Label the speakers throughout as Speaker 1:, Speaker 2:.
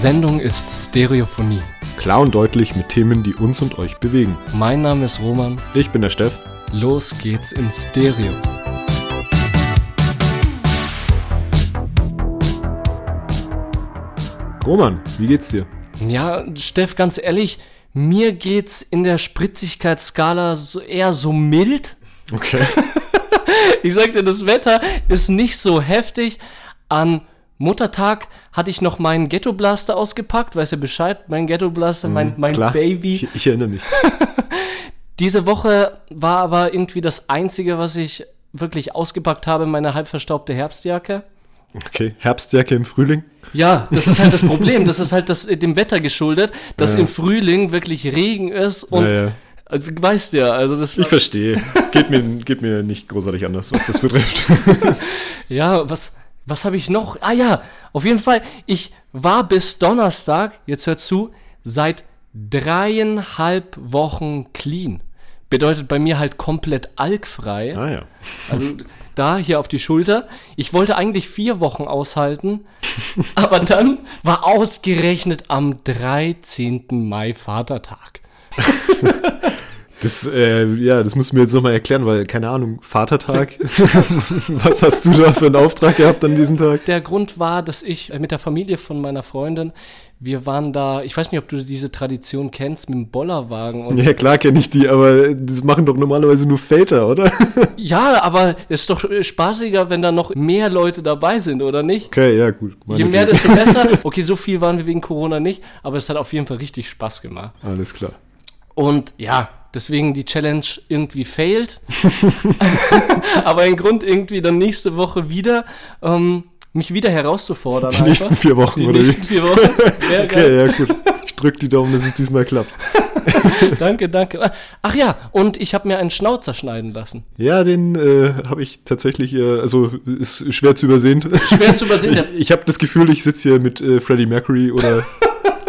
Speaker 1: Sendung ist Stereophonie.
Speaker 2: Klar und deutlich mit Themen, die uns und euch bewegen.
Speaker 1: Mein Name ist Roman.
Speaker 2: Ich bin der Steff.
Speaker 1: Los geht's in Stereo.
Speaker 2: Roman, wie geht's dir?
Speaker 1: Ja, Steff, ganz ehrlich, mir geht's in der Spritzigkeitsskala so eher so mild.
Speaker 2: Okay.
Speaker 1: Ich sagte, das Wetter ist nicht so heftig. An Muttertag hatte ich noch meinen Ghetto Blaster ausgepackt, weiß ja Bescheid, mein Ghetto Blaster, mein, mein
Speaker 2: Klar,
Speaker 1: Baby.
Speaker 2: Ich, ich erinnere mich.
Speaker 1: Diese Woche war aber irgendwie das einzige, was ich wirklich ausgepackt habe, meine halb verstaubte Herbstjacke.
Speaker 2: Okay, Herbstjacke im Frühling.
Speaker 1: Ja, das ist halt das Problem. Das ist halt das, dem Wetter geschuldet, dass
Speaker 2: Ja.
Speaker 1: im Frühling wirklich Regen ist und
Speaker 2: Ja, ja.
Speaker 1: Also, du weißt ja, also das
Speaker 2: Ich verstehe. Geht mir, geht mir nicht großartig anders, was das betrifft.
Speaker 1: Ja, was, was habe ich noch? Ah ja, auf jeden Fall, ich war bis Donnerstag, jetzt hört zu, seit dreieinhalb Wochen clean. Bedeutet bei mir halt komplett alkfrei.
Speaker 2: ah ja.
Speaker 1: Also da hier auf die Schulter. Ich wollte eigentlich vier Wochen aushalten, aber dann war ausgerechnet am 13. Mai Vatertag.
Speaker 2: Das, äh, ja, das musst du mir jetzt nochmal erklären, weil, keine Ahnung, Vatertag. was hast du da für einen Auftrag gehabt an diesem Tag?
Speaker 1: Der Grund war, dass ich äh, mit der Familie von meiner Freundin, wir waren da, ich weiß nicht, ob du diese Tradition kennst, mit dem Bollerwagen und
Speaker 2: Ja, klar kenne ich die, aber das machen doch normalerweise nur Väter, oder?
Speaker 1: Ja, aber es ist doch äh, spaßiger, wenn da noch mehr Leute dabei sind, oder nicht?
Speaker 2: Okay, ja, gut.
Speaker 1: Je mehr, desto besser. Okay, so viel waren wir wegen Corona nicht, aber es hat auf jeden Fall richtig Spaß gemacht.
Speaker 2: Alles klar.
Speaker 1: Und ja, deswegen die Challenge irgendwie failed. aber ein Grund irgendwie dann nächste Woche wieder, ähm, mich wieder herauszufordern.
Speaker 2: Die nächsten vier Wochen,
Speaker 1: die
Speaker 2: oder
Speaker 1: nächsten
Speaker 2: wie?
Speaker 1: vier Wochen. Geil.
Speaker 2: Okay, ja, gut. Ich drück die Daumen, dass es diesmal klappt.
Speaker 1: Danke, danke. Ach ja, und ich habe mir einen Schnauzer schneiden lassen.
Speaker 2: Ja, den äh, habe ich tatsächlich, äh, also ist schwer zu übersehen.
Speaker 1: Schwer zu übersehen.
Speaker 2: Ich, ich habe das Gefühl, ich sitze hier mit äh, Freddie Mercury oder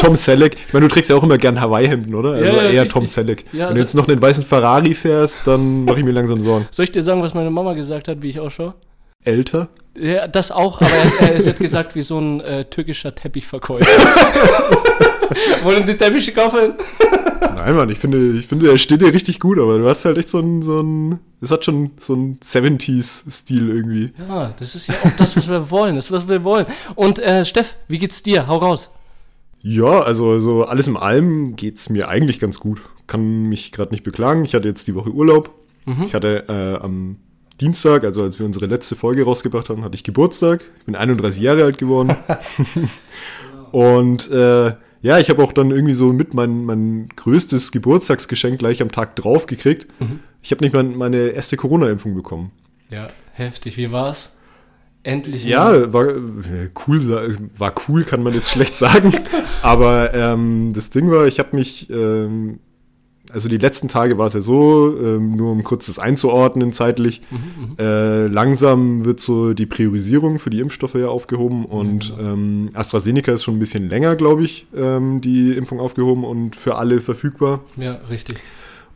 Speaker 2: Tom Selleck. Ich meine, du trägst ja auch immer gern Hawaii-Hemden, oder? Also
Speaker 1: Ja, ja,
Speaker 2: eher
Speaker 1: richtig.
Speaker 2: Tom Selleck.
Speaker 1: Ja,
Speaker 2: Wenn
Speaker 1: also-
Speaker 2: du jetzt noch einen weißen Ferrari fährst, dann mache ich mir langsam Sorgen.
Speaker 1: Soll ich dir sagen, was meine Mama gesagt hat, wie ich ausschaue?
Speaker 2: Älter?
Speaker 1: Ja, das auch, aber er, er hat gesagt, wie so ein äh, türkischer Teppichverkäufer. Wollen Sie Teppiche kaufen?
Speaker 2: Nein, Mann, ich finde, ich finde, er steht dir richtig gut, aber du hast halt echt so ein, so ein, es hat schon so ein 70s-Stil irgendwie.
Speaker 1: Ja, das ist ja auch das, was wir wollen. Das ist, was wir wollen. Und äh, Steff, wie geht's dir? Hau raus.
Speaker 2: Ja, also so alles in allem geht's mir eigentlich ganz gut. Kann mich gerade nicht beklagen. Ich hatte jetzt die Woche Urlaub. Ich hatte äh, am Dienstag, also als wir unsere letzte Folge rausgebracht haben, hatte ich Geburtstag. Ich bin 31 Jahre alt geworden. Und äh, ja, ich habe auch dann irgendwie so mit mein, mein größtes Geburtstagsgeschenk gleich am Tag drauf gekriegt. Ich habe nicht mal meine erste Corona-Impfung bekommen.
Speaker 1: Ja, heftig. Wie war's? Endlich.
Speaker 2: Ja, war äh, cool, war cool, kann man jetzt schlecht sagen. Aber ähm, das Ding war, ich habe mich, ähm, also die letzten Tage war es ja so, ähm, nur um kurz das einzuordnen zeitlich, äh, langsam wird so die Priorisierung für die Impfstoffe ja aufgehoben und ähm, AstraZeneca ist schon ein bisschen länger, glaube ich, ähm, die Impfung aufgehoben und für alle verfügbar.
Speaker 1: Ja, richtig.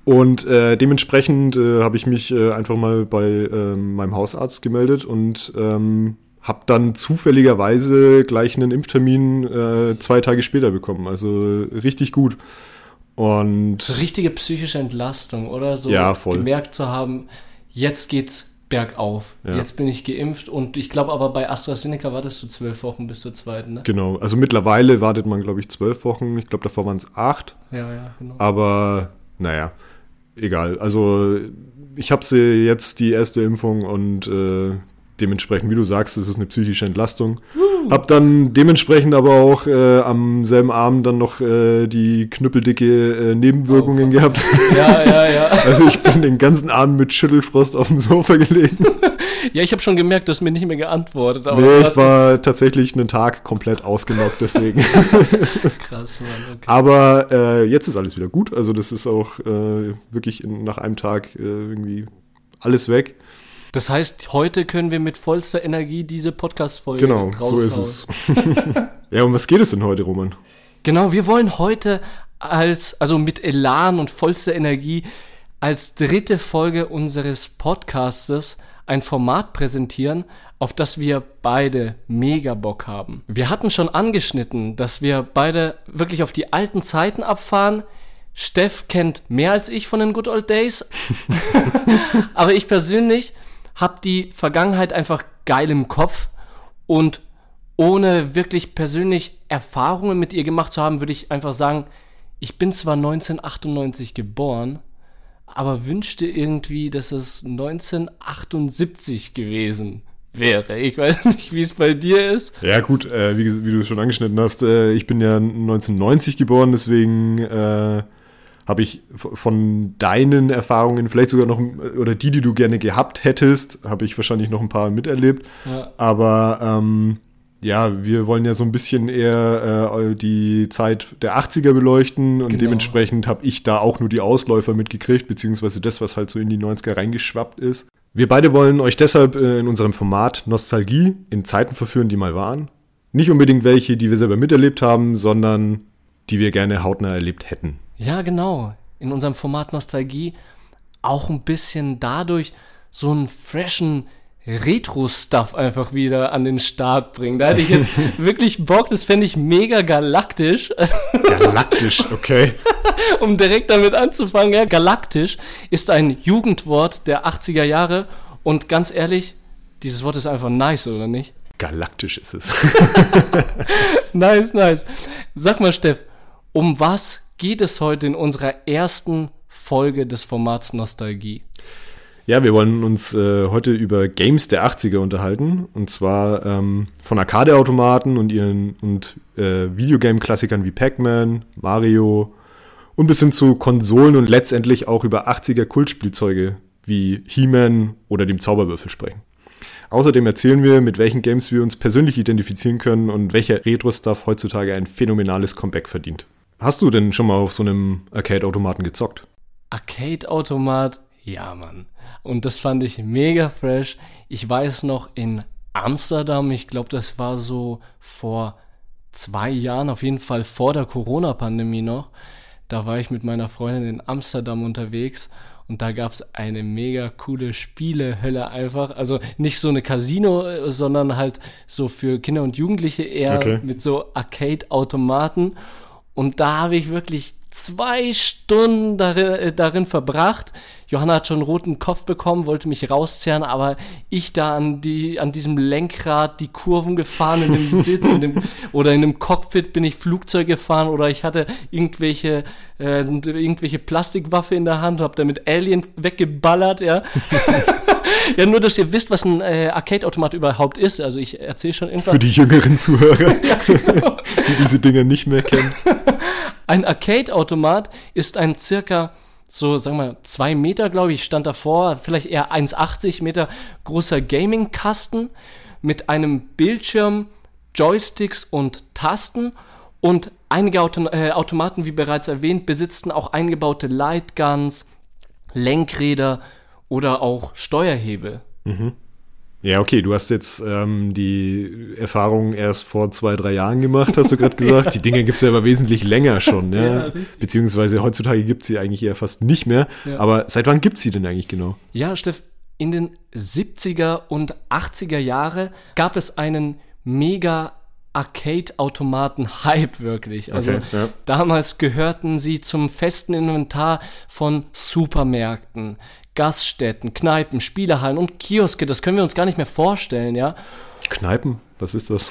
Speaker 2: Und äh, dementsprechend äh, habe ich mich äh, einfach mal bei ähm, meinem Hausarzt gemeldet und ähm, habe dann zufälligerweise gleich einen Impftermin äh, zwei Tage später bekommen. Also richtig gut. Und
Speaker 1: So richtige psychische Entlastung, oder? So
Speaker 2: Ja, voll.
Speaker 1: gemerkt zu haben, jetzt geht's bergauf.
Speaker 2: Ja.
Speaker 1: Jetzt bin ich geimpft. Und ich glaube aber bei AstraZeneca wartest du zwölf Wochen bis zur zweiten, ne?
Speaker 2: genau, also mittlerweile wartet man, glaube ich, zwölf Wochen. Ich glaube, davor waren es acht.
Speaker 1: Ja, ja, genau.
Speaker 2: Aber naja, egal. Also ich habe sie jetzt die erste Impfung und äh, dementsprechend, wie du sagst, es ist eine psychische Entlastung. Hab dann dementsprechend aber auch äh, am selben Abend dann noch äh, die knüppeldicke äh, Nebenwirkungen
Speaker 1: Oh,
Speaker 2: gehabt.
Speaker 1: Ja, ja, ja.
Speaker 2: Also ich bin den ganzen Abend mit Schüttelfrost auf dem Sofa gelegen.
Speaker 1: Ja, ich habe schon gemerkt, du hast mir nicht mehr geantwortet. Aber
Speaker 2: nee, ich war tatsächlich einen Tag komplett ausgenockt deswegen.
Speaker 1: krass, Mann. Okay.
Speaker 2: Aber äh, jetzt ist alles wieder gut. Also das ist auch äh, wirklich in, nach einem Tag äh, irgendwie alles weg.
Speaker 1: Das heißt, heute können wir mit vollster Energie diese Podcast-Folge
Speaker 2: Genau, so ist es. ja, um was geht es denn heute, Roman?
Speaker 1: Genau, wir wollen heute als, also mit Elan und vollster Energie, als dritte Folge unseres Podcastes ein Format präsentieren, auf das wir beide mega Bock haben. Wir hatten schon angeschnitten, dass wir beide wirklich auf die alten Zeiten abfahren. Steff kennt mehr als ich von den Good Old Days. Aber ich persönlich habe die Vergangenheit einfach geil im Kopf und ohne wirklich persönlich Erfahrungen mit ihr gemacht zu haben, würde ich einfach sagen, ich bin zwar 1998 geboren, aber wünschte irgendwie, dass es 1978 gewesen wäre. Ich weiß nicht, wie es bei dir ist.
Speaker 2: Ja gut, äh, wie, wie, du schon angeschnitten hast, äh, ich bin ja 1990 geboren, deswegen äh, habe ich von deinen Erfahrungen vielleicht sogar noch, oder die, die du gerne gehabt hättest, habe ich wahrscheinlich noch ein paar miterlebt. Ja. Aber ähm, ja, wir wollen ja so ein bisschen eher äh, die Zeit der 80er beleuchten und genau. dementsprechend habe ich da auch nur die Ausläufer mitgekriegt, beziehungsweise das, was halt so in die 90er reingeschwappt ist. Wir beide wollen euch deshalb äh, in unserem Format Nostalgie in Zeiten verführen, die mal waren. Nicht unbedingt welche, die wir selber miterlebt haben, sondern die wir gerne hautnah erlebt hätten.
Speaker 1: Ja, genau. In unserem Format Nostalgie auch ein bisschen dadurch so einen freshen Retro-Stuff einfach wieder an den Start bringen. Da hätte ich jetzt wirklich Bock, das fände ich mega galaktisch.
Speaker 2: Galaktisch, okay.
Speaker 1: um direkt damit anzufangen, ja, galaktisch ist ein Jugendwort der 80er Jahre und ganz ehrlich, dieses Wort ist einfach nice, oder nicht?
Speaker 2: Galaktisch ist es.
Speaker 1: nice, nice. Sag mal, Steff, um was geht es heute in unserer ersten Folge des Formats Nostalgie?
Speaker 2: Ja, wir wollen uns äh, heute über Games der 80er unterhalten. Und zwar ähm, von Arcade-Automaten und ihren und äh, Videogame-Klassikern wie Pac-Man, Mario und bis hin zu Konsolen und letztendlich auch über 80er Kultspielzeuge wie He-Man oder dem Zauberwürfel sprechen. Außerdem erzählen wir, mit welchen Games wir uns persönlich identifizieren können und welcher Retro-Stuff heutzutage ein phänomenales Comeback verdient. Hast du denn schon mal auf so einem Arcade-Automaten gezockt?
Speaker 1: Arcade-Automat? Ja, Mann. Und das fand ich mega fresh. Ich weiß noch in Amsterdam, ich glaube, das war so vor zwei Jahren, auf jeden Fall vor der Corona-Pandemie noch. Da war ich mit meiner Freundin in Amsterdam unterwegs und da gab es eine mega coole Spielehölle einfach. Also nicht so eine Casino, sondern halt so für Kinder und Jugendliche eher okay. mit so Arcade-Automaten. Und da habe ich wirklich zwei Stunden darin, äh, darin verbracht. Johanna hat schon einen roten Kopf bekommen, wollte mich rauszerren, aber ich da an, die, an diesem Lenkrad die Kurven gefahren, in dem Sitz in dem, oder in dem Cockpit bin ich Flugzeug gefahren oder ich hatte irgendwelche, äh, irgendwelche Plastikwaffe in der Hand, hab damit Alien weggeballert, ja. ja, nur, dass ihr wisst, was ein äh, Arcade-Automat überhaupt ist. Also ich erzähle schon irgendwas.
Speaker 2: Für die jüngeren Zuhörer, ja, genau. die diese Dinger nicht mehr kennen.
Speaker 1: Ein Arcade-Automat ist ein circa so, sagen wir, zwei Meter, glaube ich, stand davor, vielleicht eher 1,80 Meter großer Gaming-Kasten mit einem Bildschirm, Joysticks und Tasten und einige Auto äh, Automaten, wie bereits erwähnt, besitzten auch eingebaute Lightguns, Lenkräder oder auch Steuerhebel. Mhm.
Speaker 2: Ja, okay, du hast jetzt ähm, die Erfahrung erst vor zwei, drei Jahren gemacht, hast du gerade gesagt. ja. Die Dinge gibt es ja aber wesentlich länger schon, ja. ja Beziehungsweise heutzutage gibt es sie eigentlich eher fast nicht mehr. Ja. Aber seit wann gibt es sie denn eigentlich genau?
Speaker 1: Ja, Steff, in den 70er und 80er Jahre gab es einen mega Arcade-Automaten-Hype wirklich. Also okay, ja. damals gehörten sie zum festen Inventar von Supermärkten, Gaststätten, Kneipen, Spielehallen und Kioske. Das können wir uns gar nicht mehr vorstellen, ja.
Speaker 2: Kneipen? Was ist das?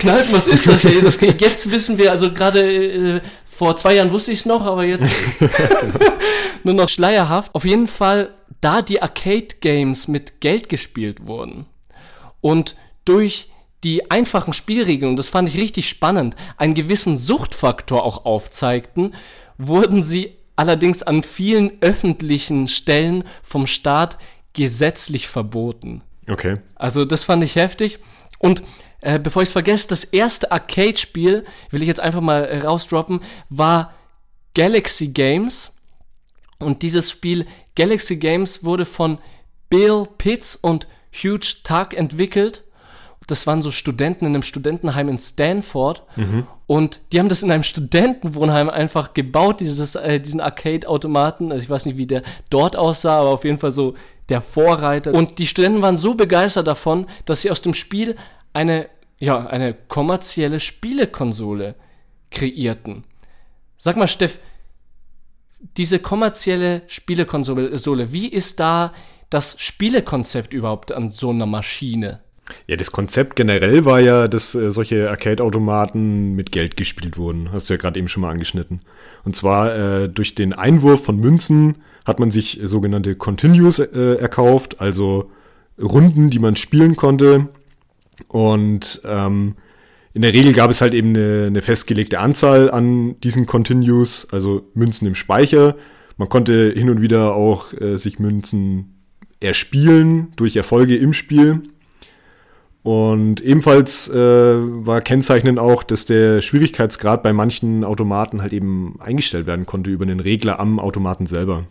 Speaker 1: Kneipen, was ist das? jetzt wissen wir, also gerade äh, vor zwei Jahren wusste ich es noch, aber jetzt nur noch schleierhaft. Auf jeden Fall, da die Arcade-Games mit Geld gespielt wurden und durch die einfachen Spielregeln, und das fand ich richtig spannend, einen gewissen Suchtfaktor auch aufzeigten, wurden sie allerdings an vielen öffentlichen Stellen vom Staat gesetzlich verboten.
Speaker 2: Okay.
Speaker 1: Also das fand ich heftig. Und äh, bevor ich es vergesse, das erste Arcade-Spiel, will ich jetzt einfach mal äh, rausdroppen, war Galaxy Games. Und dieses Spiel Galaxy Games wurde von Bill Pitts und Hugh Tuck entwickelt das waren so Studenten in einem Studentenheim in Stanford. Mhm. Und die haben das in einem Studentenwohnheim einfach gebaut, dieses, äh, diesen Arcade-Automaten. Also ich weiß nicht, wie der dort aussah, aber auf jeden Fall so der Vorreiter. Und die Studenten waren so begeistert davon, dass sie aus dem Spiel eine, ja, eine kommerzielle Spielekonsole kreierten. Sag mal, Steff, diese kommerzielle Spielekonsole, wie ist da das Spielekonzept überhaupt an so einer Maschine?
Speaker 2: Ja, das Konzept generell war ja, dass äh, solche Arcade-Automaten mit Geld gespielt wurden. Hast du ja gerade eben schon mal angeschnitten. Und zwar äh, durch den Einwurf von Münzen hat man sich sogenannte Continues äh, erkauft, also Runden, die man spielen konnte. Und ähm, in der Regel gab es halt eben eine, eine festgelegte Anzahl an diesen Continues, also Münzen im Speicher. Man konnte hin und wieder auch äh, sich Münzen erspielen durch Erfolge im Spiel. Und ebenfalls äh, war kennzeichnend auch, dass der Schwierigkeitsgrad bei manchen Automaten halt eben eingestellt werden konnte über den Regler am Automaten selber.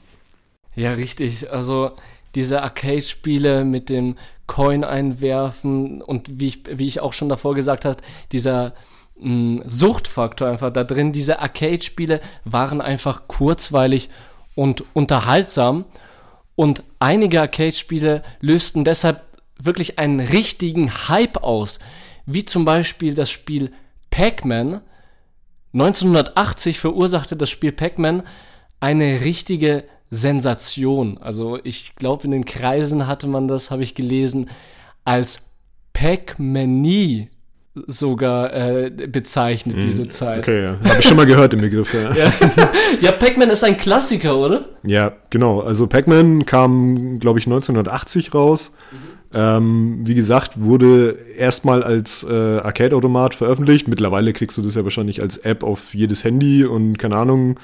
Speaker 1: Ja, richtig. Also diese Arcade-Spiele mit dem Coin einwerfen und wie ich, wie ich auch schon davor gesagt habe, dieser mh, Suchtfaktor einfach da drin. Diese Arcade-Spiele waren einfach kurzweilig und unterhaltsam. Und einige Arcade-Spiele lösten deshalb wirklich einen richtigen Hype aus, wie zum Beispiel das Spiel Pac-Man. 1980 verursachte das Spiel Pac-Man eine richtige Sensation. Also ich glaube, in den Kreisen hatte man das, habe ich gelesen, als Pac-Manie sogar äh, bezeichnet, mm, diese Zeit.
Speaker 2: Okay, ja. Habe ich schon mal gehört, den Begriff, ja.
Speaker 1: ja, ja Pac-Man ist ein Klassiker, oder?
Speaker 2: Ja, genau. Also Pac-Man kam, glaube ich, 1980 raus. Mhm. Ähm, wie gesagt, wurde erstmal als äh, Arcade-Automat veröffentlicht. Mittlerweile kriegst du das ja wahrscheinlich als App auf jedes Handy und keine Ahnung.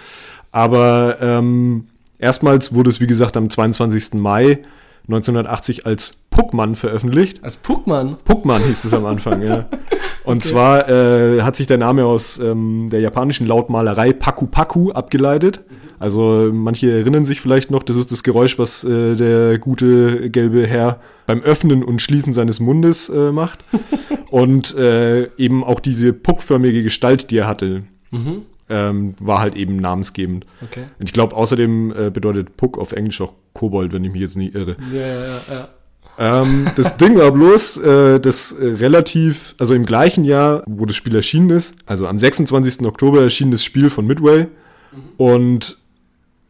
Speaker 2: Aber ähm, erstmals wurde es, wie gesagt, am 22. Mai 1980 als Puckman veröffentlicht.
Speaker 1: Als Puckman?
Speaker 2: Puckman hieß es am Anfang, ja. Und okay. zwar äh, hat sich der Name aus ähm, der japanischen Lautmalerei Paku Paku abgeleitet. Also manche erinnern sich vielleicht noch, das ist das Geräusch, was äh, der gute gelbe Herr beim Öffnen und Schließen seines Mundes äh, macht. und äh, eben auch diese puckförmige Gestalt, die er hatte. Mhm. Ähm, war halt eben namensgebend. Okay. Und ich glaube, außerdem äh, bedeutet Puck auf Englisch auch Kobold, wenn ich mich jetzt nicht irre. Ja, ja, ja. Ähm, das Ding war bloß, äh, dass äh, relativ, also im gleichen Jahr, wo das Spiel erschienen ist, also am 26. Oktober erschien das Spiel von Midway mhm. und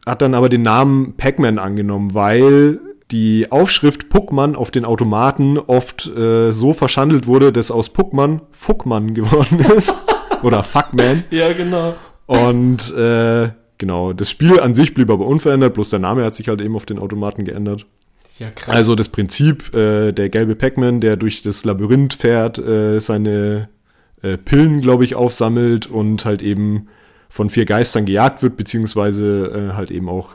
Speaker 2: hat dann aber den Namen Pac-Man angenommen, weil die Aufschrift Puckman auf den Automaten oft äh, so verschandelt wurde, dass aus Puckman Fuckman geworden ist. Oder Fuckman.
Speaker 1: Ja, genau.
Speaker 2: Und äh, genau, das Spiel an sich blieb aber unverändert, bloß der Name hat sich halt eben auf den Automaten geändert. Ja, krass. Also das Prinzip, äh, der gelbe Pac-Man, der durch das Labyrinth fährt, äh, seine äh, Pillen, glaube ich, aufsammelt und halt eben von vier Geistern gejagt wird, beziehungsweise äh, halt eben auch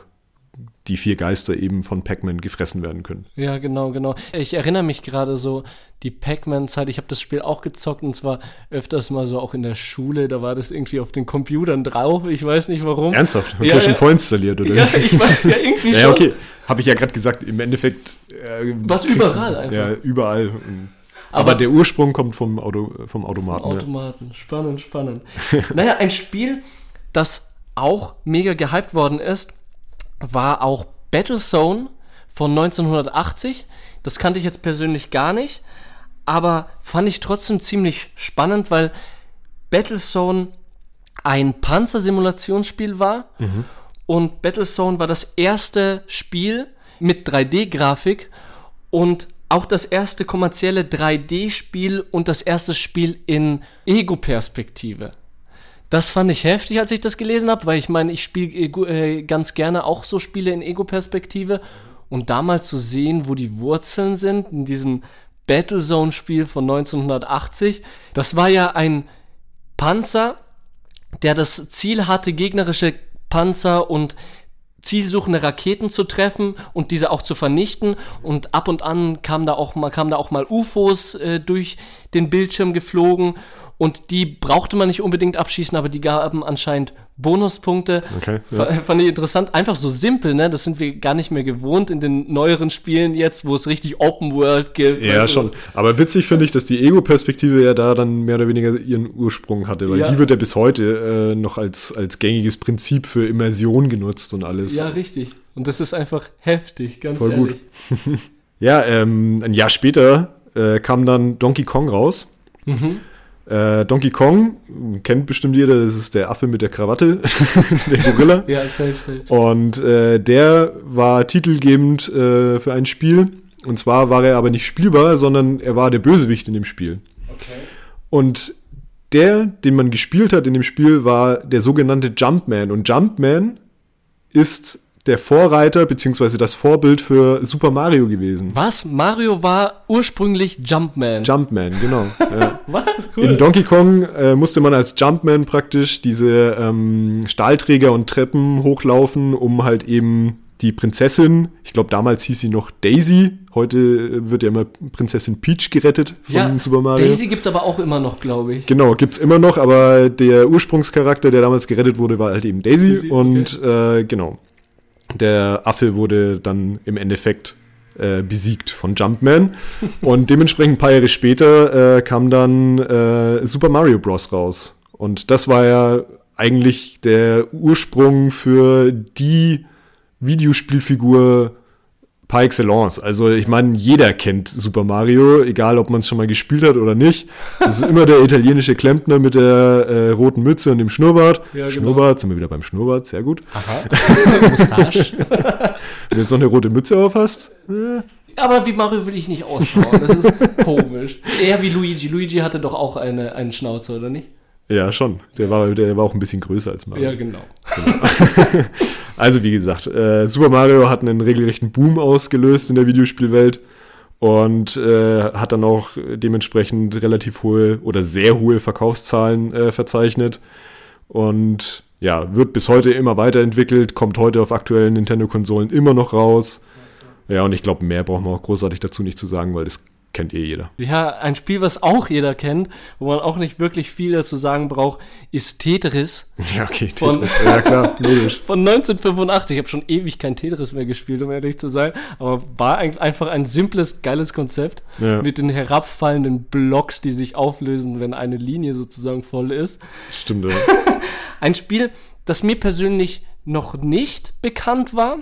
Speaker 2: die vier Geister eben von Pac-Man gefressen werden können.
Speaker 1: Ja, genau, genau. Ich erinnere mich gerade so, die Pac-Man-Zeit, ich habe das Spiel auch gezockt und zwar öfters mal so auch in der Schule, da war das irgendwie auf den Computern drauf, ich weiß nicht warum.
Speaker 2: Ernsthaft? Hast ja, du schon ja. vorinstalliert, oder?
Speaker 1: Ja, ich weiß ja irgendwie schon.
Speaker 2: Ja, okay. Habe ich ja gerade gesagt, im Endeffekt.
Speaker 1: Äh, Was überall einfach.
Speaker 2: Ja, überall. Aber, Aber, der Ursprung kommt vom, Auto, vom Automaten.
Speaker 1: Vom Automaten. Ja. Spannend, spannend. naja, ein Spiel, das auch mega gehypt worden ist, war auch Battlezone von 1980. Das kannte ich jetzt persönlich gar nicht, aber fand ich trotzdem ziemlich spannend, weil Battlezone ein Panzersimulationsspiel war mhm. und Battlezone war das erste Spiel mit 3D-Grafik und auch das erste kommerzielle 3D-Spiel und das erste Spiel in Ego-Perspektive. Das fand ich heftig, als ich das gelesen habe, weil ich meine, ich spiele äh, ganz gerne auch so Spiele in Ego-Perspektive. Und damals zu sehen, wo die Wurzeln sind, in diesem Battlezone-Spiel von 1980, das war ja ein Panzer, der das Ziel hatte, gegnerische Panzer und zielsuchende Raketen zu treffen und diese auch zu vernichten. Und ab und an kam da auch mal, da auch mal UFOs äh, durch den Bildschirm geflogen und die brauchte man nicht unbedingt abschießen, aber die gaben anscheinend Bonuspunkte.
Speaker 2: Okay,
Speaker 1: Fa- Fand ich interessant. Einfach so simpel, ne? Das sind wir gar nicht mehr gewohnt in den neueren Spielen jetzt, wo es richtig Open World gibt.
Speaker 2: Ja,
Speaker 1: du?
Speaker 2: schon. Aber witzig finde ich, dass die Ego-Perspektive ja da dann mehr oder weniger ihren Ursprung hatte, weil
Speaker 1: Ja.
Speaker 2: die wird ja bis heute äh, noch als, als gängiges Prinzip für Immersion genutzt und alles.
Speaker 1: Ja, richtig. Und das ist einfach heftig, ganz
Speaker 2: Voll
Speaker 1: ehrlich.
Speaker 2: gut. Ja, ähm, ein Jahr später äh, kam dann Donkey Kong raus.
Speaker 1: Mhm.
Speaker 2: Äh, Donkey Kong kennt bestimmt jeder, das ist der Affe mit der Krawatte, der Gorilla.
Speaker 1: Ja, safe, safe.
Speaker 2: Und äh, der war titelgebend äh, für ein Spiel. Und zwar war er aber nicht spielbar, sondern er war der Bösewicht in dem Spiel.
Speaker 1: Okay.
Speaker 2: Und der, den man gespielt hat in dem Spiel, war der sogenannte Jumpman. Und Jumpman ist der Vorreiter beziehungsweise das Vorbild für Super Mario gewesen.
Speaker 1: Was? Mario war ursprünglich Jumpman.
Speaker 2: Jumpman, genau. ja.
Speaker 1: Was?
Speaker 2: In Donkey Kong äh, musste man als Jumpman praktisch diese ähm, Stahlträger und Treppen hochlaufen, um halt eben die Prinzessin, ich glaube damals hieß sie noch Daisy, heute äh, wird ja immer Prinzessin Peach gerettet von
Speaker 1: ja,
Speaker 2: Super Mario.
Speaker 1: Daisy gibt's aber auch immer noch, glaube ich.
Speaker 2: Genau, gibt's immer noch, aber der Ursprungscharakter, der damals gerettet wurde, war halt eben Daisy.
Speaker 1: Daisy,
Speaker 2: und äh, genau, der Affe wurde dann im Endeffekt äh, besiegt von Jumpman. und dementsprechend ein paar Jahre später äh, kam dann äh, Super Mario Bros. raus. Und das war ja eigentlich der Ursprung für die Videospielfigur par excellence. Also ich meine, jeder kennt Super Mario, egal ob man es schon mal gespielt hat oder nicht. Das ist immer der italienische Klempner mit der äh, roten Mütze und dem Schnurrbart.
Speaker 1: Ja, genau.
Speaker 2: Schnurrbart, sind wir wieder beim Schnurrbart, sehr gut.
Speaker 1: Aha. Mustache.
Speaker 2: Wenn du jetzt noch eine rote Mütze auf hast, äh,
Speaker 1: Aber wie Mario will ich nicht ausschauen. Das ist komisch. Eher wie Luigi. Luigi hatte doch auch eine, einen Schnauzer, oder nicht?
Speaker 2: Ja schon. Der war, der war auch ein bisschen größer als Mario.
Speaker 1: Ja, genau.
Speaker 2: Also wie gesagt, äh, Super Mario hat einen regelrechten Boom ausgelöst in der Videospielwelt und äh, hat dann auch dementsprechend relativ hohe oder sehr hohe Verkaufszahlen äh, verzeichnet und ja, wird bis heute immer weiterentwickelt, kommt heute auf aktuellen Nintendo-Konsolen immer noch raus. Ja, und ich glaube, mehr braucht man auch großartig dazu nicht zu sagen, weil das kennt eh jeder.
Speaker 1: Ja, ein Spiel, was auch jeder kennt, wo man auch nicht wirklich viel dazu sagen braucht, ist Tetris
Speaker 2: Ja, okay.
Speaker 1: Von-
Speaker 2: Tetris. ja, klar, logisch.
Speaker 1: von 1985. Ich habe schon ewig kein Tetris mehr gespielt, um ehrlich zu sein, aber war ein- einfach ein simples, geiles Konzept
Speaker 2: Ja.
Speaker 1: mit den herabfallenden Blocks, die sich auflösen, wenn eine Linie sozusagen voll ist.
Speaker 2: Stimmt, ja.
Speaker 1: Ein Spiel, das mir persönlich noch nicht bekannt war.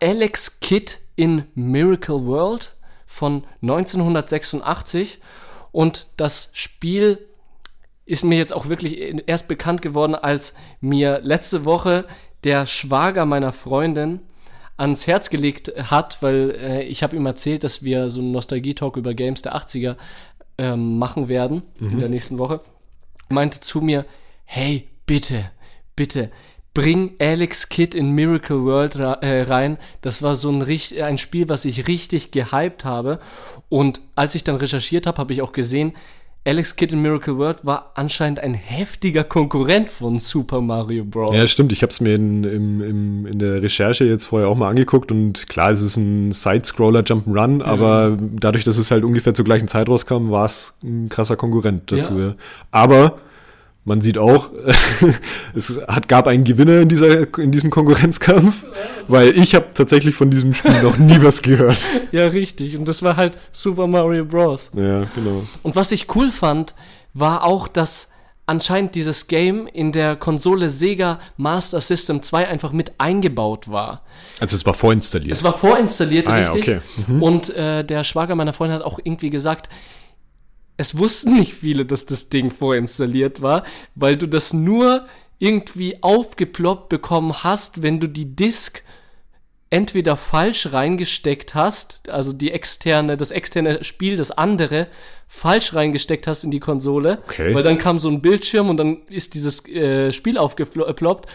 Speaker 1: Alex Kidd in Miracle World von 1986. Und das Spiel ist mir jetzt auch wirklich erst bekannt geworden, als mir letzte Woche der Schwager meiner Freundin ans Herz gelegt hat, weil äh, ich habe ihm erzählt, dass wir so einen Nostalgie-Talk über Games der 80er ähm, machen werden in der nächsten Woche. Meinte zu mir, hey, bitte, bitte, bring Alex Kidd in Miracle World äh, rein. Das war so ein, richt- ein Spiel, was ich richtig gehypt habe. Und als ich dann recherchiert habe, habe ich auch gesehen, Alex Kidd in Miracle World war anscheinend ein heftiger Konkurrent von Super Mario Bros.
Speaker 2: Ja, stimmt. Ich habe es mir in, im, im, in der Recherche jetzt vorher auch mal angeguckt und klar, es ist ein Side-Scroller Jump'n'Run, aber dadurch, dass es halt ungefähr zur gleichen Zeit rauskam, war es ein krasser Konkurrent dazu.
Speaker 1: Ja.
Speaker 2: Ja. Aber man sieht auch, es hat, gab einen Gewinner in, dieser, in diesem Konkurrenzkampf, weil ich habe tatsächlich von diesem Spiel noch nie was gehört.
Speaker 1: Ja, richtig. Und das war halt Super Mario Bros.
Speaker 2: Ja, genau.
Speaker 1: Und was ich cool fand, war auch, dass anscheinend dieses Game in der Konsole Sega Master System 2 einfach mit eingebaut war.
Speaker 2: Also es war vorinstalliert.
Speaker 1: Es war vorinstalliert,
Speaker 2: Ah ja,
Speaker 1: richtig.
Speaker 2: okay.
Speaker 1: Und äh, der Schwager meiner Freundin hat auch irgendwie gesagt, es wussten nicht viele, dass das Ding vorinstalliert war, weil du das nur irgendwie aufgeploppt bekommen hast, wenn du die Disk entweder falsch reingesteckt hast, also die externe, das externe Spiel, das andere, falsch reingesteckt hast in die Konsole,
Speaker 2: Okay.
Speaker 1: weil dann kam so ein Bildschirm und dann ist dieses äh, Spiel aufgeploppt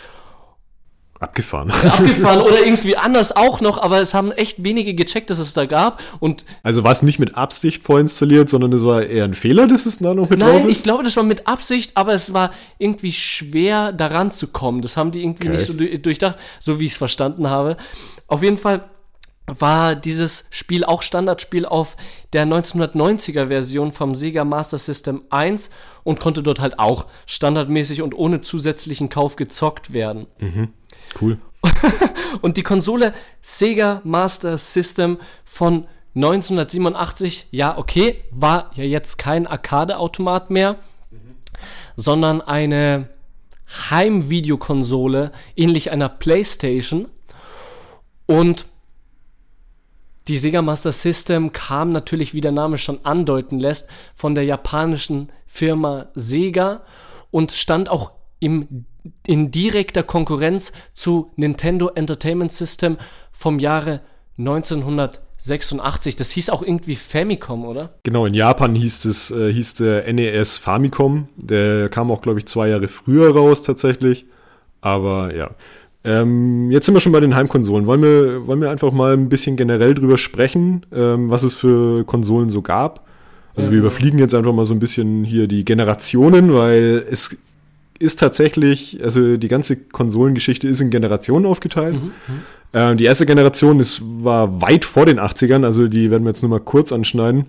Speaker 2: Abgefahren.
Speaker 1: abgefahren oder irgendwie anders auch noch, aber es haben echt wenige gecheckt, dass es da gab. Und
Speaker 2: Also war es nicht mit Absicht vorinstalliert, sondern es war eher ein Fehler, dass es da noch mit
Speaker 1: nein,
Speaker 2: drauf
Speaker 1: ich
Speaker 2: ist?
Speaker 1: glaube, das war mit Absicht, aber es war irgendwie schwer, daran zu kommen. Das haben die irgendwie
Speaker 2: Okay.
Speaker 1: nicht so du- durchdacht, so wie ich es verstanden habe. Auf jeden Fall war dieses Spiel auch Standardspiel auf der 1990er Version vom Sega Master System 1 und konnte dort halt auch standardmäßig und ohne zusätzlichen Kauf gezockt werden.
Speaker 2: Mhm. Cool.
Speaker 1: und die Konsole Sega Master System von 1987, ja, okay, war ja jetzt kein Arcade-Automat mehr, mhm. sondern eine Heimvideokonsole, ähnlich einer PlayStation. Und die Sega Master System kam natürlich, wie der Name schon andeuten lässt, von der japanischen Firma Sega und stand auch im, in direkter Konkurrenz zu Nintendo Entertainment System vom Jahre 1986. Das hieß auch irgendwie Famicom, oder?
Speaker 2: Genau, in Japan hieß es äh, hieß der NES Famicom. Der kam auch, glaube ich, zwei Jahre früher raus tatsächlich. Aber ja, ähm, jetzt sind wir schon bei den Heimkonsolen. Wollen wir, wollen wir einfach mal ein bisschen generell drüber sprechen, ähm, was es für Konsolen so gab? Also ja, wir überfliegen jetzt einfach mal so ein bisschen hier die Generationen, weil es ist tatsächlich, also die ganze Konsolengeschichte ist in Generationen aufgeteilt. Mhm, mhm. äh, die erste Generation ist, war weit vor den 80ern, also die werden wir jetzt nur mal kurz anschneiden.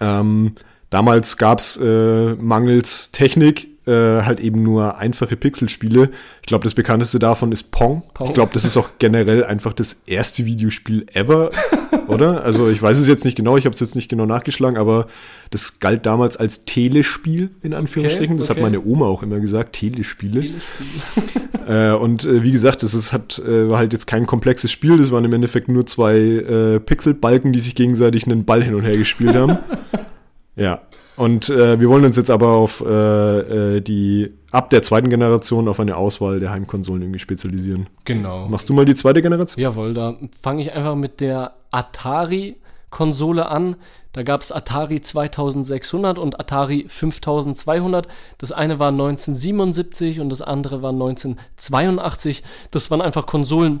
Speaker 2: Ähm, damals gab es äh, mangels Technik äh, halt eben nur einfache Pixelspiele. Ich glaube, das bekannteste davon ist Pong. Pong. Ich glaube, das ist auch generell einfach das erste Videospiel ever, oder? Also ich weiß es jetzt nicht genau, ich habe es jetzt nicht genau nachgeschlagen, aber das galt damals als Telespiel, in Anführungsstrichen. Okay, das okay. hat meine Oma auch immer gesagt, Telespiele. Telespiele. äh, und äh, wie gesagt, das ist, hat, äh, war halt jetzt kein komplexes Spiel, das waren im Endeffekt nur zwei äh, Pixelbalken, die sich gegenseitig einen Ball hin und her gespielt haben. ja, und äh, wir wollen uns jetzt aber auf äh, äh, die ab der zweiten Generation auf eine Auswahl der Heimkonsolen irgendwie spezialisieren.
Speaker 1: Genau.
Speaker 2: Machst du mal die zweite Generation?
Speaker 1: Jawohl, da fange ich einfach mit der Atari-Konsole an. Da gab es Atari 2600 und Atari 5200. Das eine war 1977 und das andere war 1982. Das waren einfach Konsolen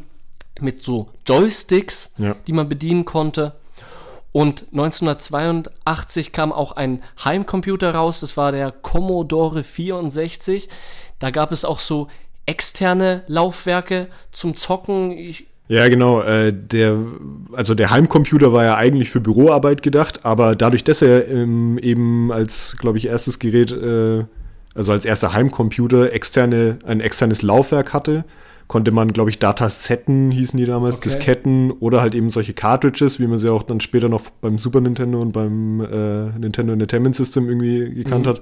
Speaker 1: mit so Joysticks, ja. die man bedienen konnte. Und 1982 kam auch ein Heimcomputer raus, das war der Commodore 64. Da gab es auch so externe Laufwerke zum Zocken. Ich,
Speaker 2: ja, genau. Äh, der, also der Heimcomputer war ja eigentlich für Büroarbeit gedacht, aber dadurch, dass er ähm, eben als, glaube ich, erstes Gerät, äh, also als erster Heimcomputer externe, ein externes Laufwerk hatte, konnte man, glaube ich, Datasetten hießen die damals, okay. Disketten oder halt eben solche Cartridges, wie man sie auch dann später noch beim Super Nintendo und beim äh, Nintendo Entertainment System irgendwie gekannt mhm. hat,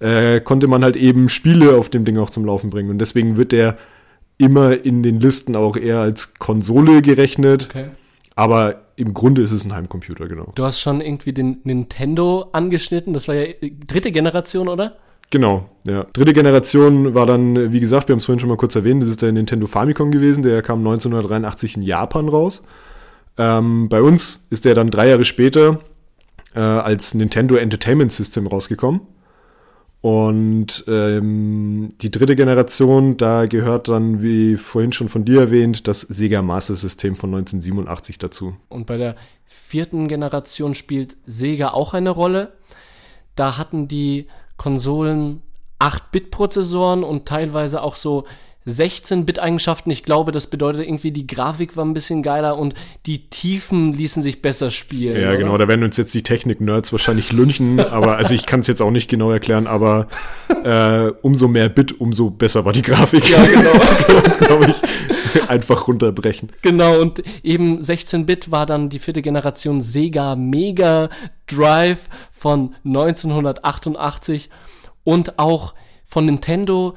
Speaker 2: äh, konnte man halt eben Spiele auf dem Ding auch zum Laufen bringen. Und deswegen wird der immer in den Listen auch eher als Konsole gerechnet. Okay. Aber im Grunde ist es ein Heimcomputer, genau.
Speaker 1: Du hast schon irgendwie den Nintendo angeschnitten. Das war ja dritte Generation, oder?
Speaker 2: Genau, ja. Dritte Generation war dann, wie gesagt, wir haben es vorhin schon mal kurz erwähnt, das ist der Nintendo Famicom gewesen, der kam 1983 in Japan raus. Ähm, bei uns ist der dann drei Jahre später äh, als Nintendo Entertainment System rausgekommen. Und ähm, die dritte Generation, da gehört dann, wie vorhin schon von dir erwähnt, das Sega Master System von 1987 dazu.
Speaker 1: Und bei der vierten Generation spielt Sega auch eine Rolle. Da hatten die Konsolen 8-Bit-Prozessoren und teilweise auch so 16-Bit-Eigenschaften. Ich glaube, das bedeutet irgendwie, die Grafik war ein bisschen geiler und die Tiefen ließen sich besser spielen.
Speaker 2: Ja, oder? genau, da werden uns jetzt die Technik-Nerds wahrscheinlich lünchen, aber also ich kann es jetzt auch nicht genau erklären, aber äh, umso mehr Bit, umso besser war die Grafik. Ja, genau. das glaube ich einfach runterbrechen.
Speaker 1: Genau, und eben 16-Bit war dann die vierte Generation Sega Mega Drive von 1988 und auch von Nintendo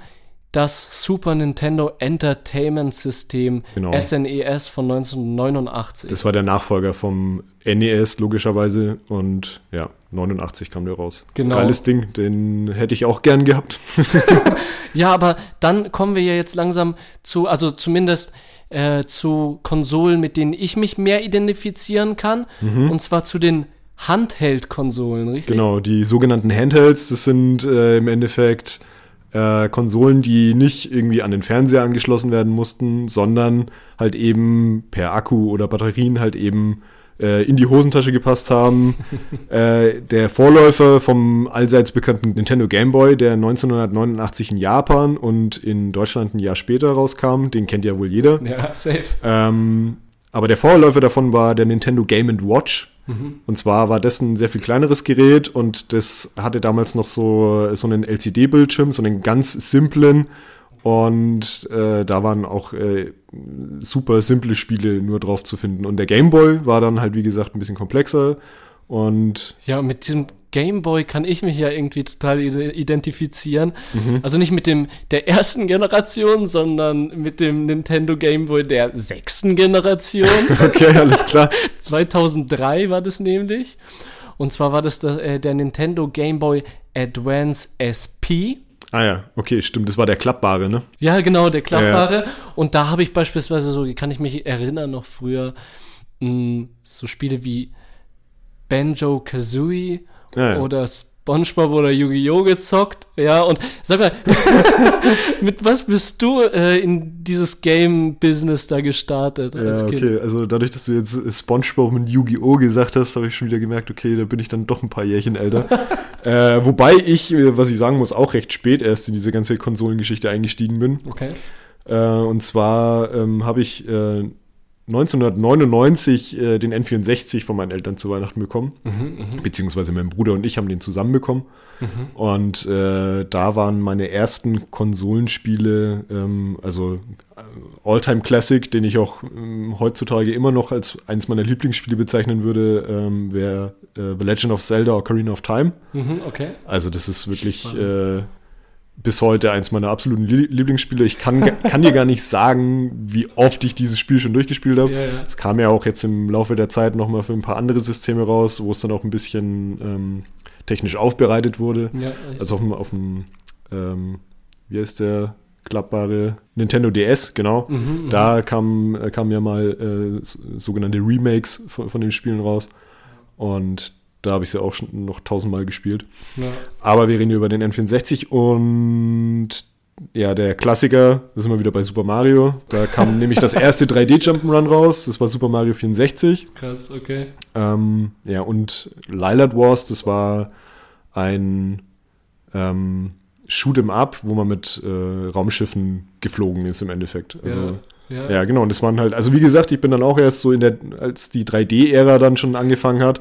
Speaker 1: das Super Nintendo Entertainment System genau. SNES e von 1989.
Speaker 2: Das war der Nachfolger vom NES logischerweise und ja, 89 kam der raus. Genau. Geiles Ding, den hätte ich auch gern gehabt.
Speaker 1: ja, aber dann kommen wir ja jetzt langsam zu, also zumindest äh, zu Konsolen, mit denen ich mich mehr identifizieren kann. Mhm. Und zwar zu den Handheld-Konsolen, richtig?
Speaker 2: Genau, die sogenannten Handhelds, das sind äh, im Endeffekt äh, Konsolen, die nicht irgendwie an den Fernseher angeschlossen werden mussten, sondern halt eben per Akku oder Batterien halt eben äh, in die Hosentasche gepasst haben. äh, der Vorläufer vom allseits bekannten Nintendo Game Boy, der 1989 in Japan und in Deutschland ein Jahr später rauskam, den kennt ja wohl jeder. Ja, safe. Ähm, aber der Vorläufer davon war der Nintendo Game Watch. Mhm. Und zwar war das ein sehr viel kleineres Gerät und das hatte damals noch so, so einen LCD-Bildschirm, so einen ganz simplen. Und äh, da waren auch äh, super simple Spiele nur drauf zu finden. Und der Game Boy war dann halt, wie gesagt, ein bisschen komplexer. Und
Speaker 1: ja, mit diesem Game Boy kann ich mich ja irgendwie total identifizieren. Mhm. Also nicht mit dem der ersten Generation, sondern mit dem Nintendo Game Boy der sechsten Generation.
Speaker 2: okay, alles klar.
Speaker 1: 2003 war das nämlich. Und zwar war das der, äh, der Nintendo Game Boy Advance SP.
Speaker 2: Ah ja, okay, stimmt. Das war der klappbare, ne?
Speaker 1: Ja, genau, der klappbare. Ja, ja. Und da habe ich beispielsweise so, kann ich mich erinnern, noch früher mh, mm, so Spiele wie Banjo Kazooie ja, oder SpongeBob oder Yu-Gi-Oh! gezockt. Ja, und sag mal, mit was bist du äh, in dieses Game-Business da gestartet
Speaker 2: als ja, okay. Kind? Also dadurch, dass du jetzt SpongeBob und Yu-Gi-Oh! gesagt hast, habe ich schon wieder gemerkt, okay, da bin ich dann doch ein paar Jährchen älter. äh, wobei ich, äh, was ich sagen muss, auch recht spät erst in diese ganze Konsolengeschichte eingestiegen bin.
Speaker 1: Okay.
Speaker 2: Äh, und zwar ähm, habe ich äh, 1999 äh, den N64 von meinen Eltern zu Weihnachten bekommen. Mhm, mh. Beziehungsweise mein Bruder und ich haben den zusammen bekommen. Mhm. Und äh, da waren meine ersten Konsolenspiele, ähm, also äh, Alltime Classic, den ich auch ähm, heutzutage immer noch als eines meiner Lieblingsspiele bezeichnen würde, ähm, wäre äh, The Legend of Zelda Ocarina of Time.
Speaker 1: Mhm, okay.
Speaker 2: Also das ist wirklich äh, bis heute eins meiner absoluten Lieblingsspiele. Ich kann, kann dir gar nicht sagen, wie oft ich dieses Spiel schon durchgespielt habe. Es ja, ja. kam ja auch jetzt im Laufe der Zeit nochmal für ein paar andere Systeme raus, wo es dann auch ein bisschen ähm, technisch aufbereitet wurde. Ja, also auf dem, auf dem ähm, wie heißt der klappbare Nintendo DS, genau. Mhm, mhm. da kam, kam ja mal äh, sogenannte Remakes von, von den Spielen raus. Und da habe ich sie ja auch schon noch tausendmal gespielt. Ja. Aber wir reden über den N64 und ja, der Klassiker, da sind wir wieder bei Super Mario. Da kam nämlich das erste 3D-Jump'n'Run raus. Das war Super Mario 64.
Speaker 1: Krass, okay.
Speaker 2: Ähm, ja, und Lilat Wars, das war ein ähm, Shoot'em Up, wo man mit äh, Raumschiffen geflogen ist im Endeffekt. Also, ja, ja. ja, genau. Und das waren halt, also wie gesagt, ich bin dann auch erst so in der, als die 3D-Ära dann schon angefangen hat,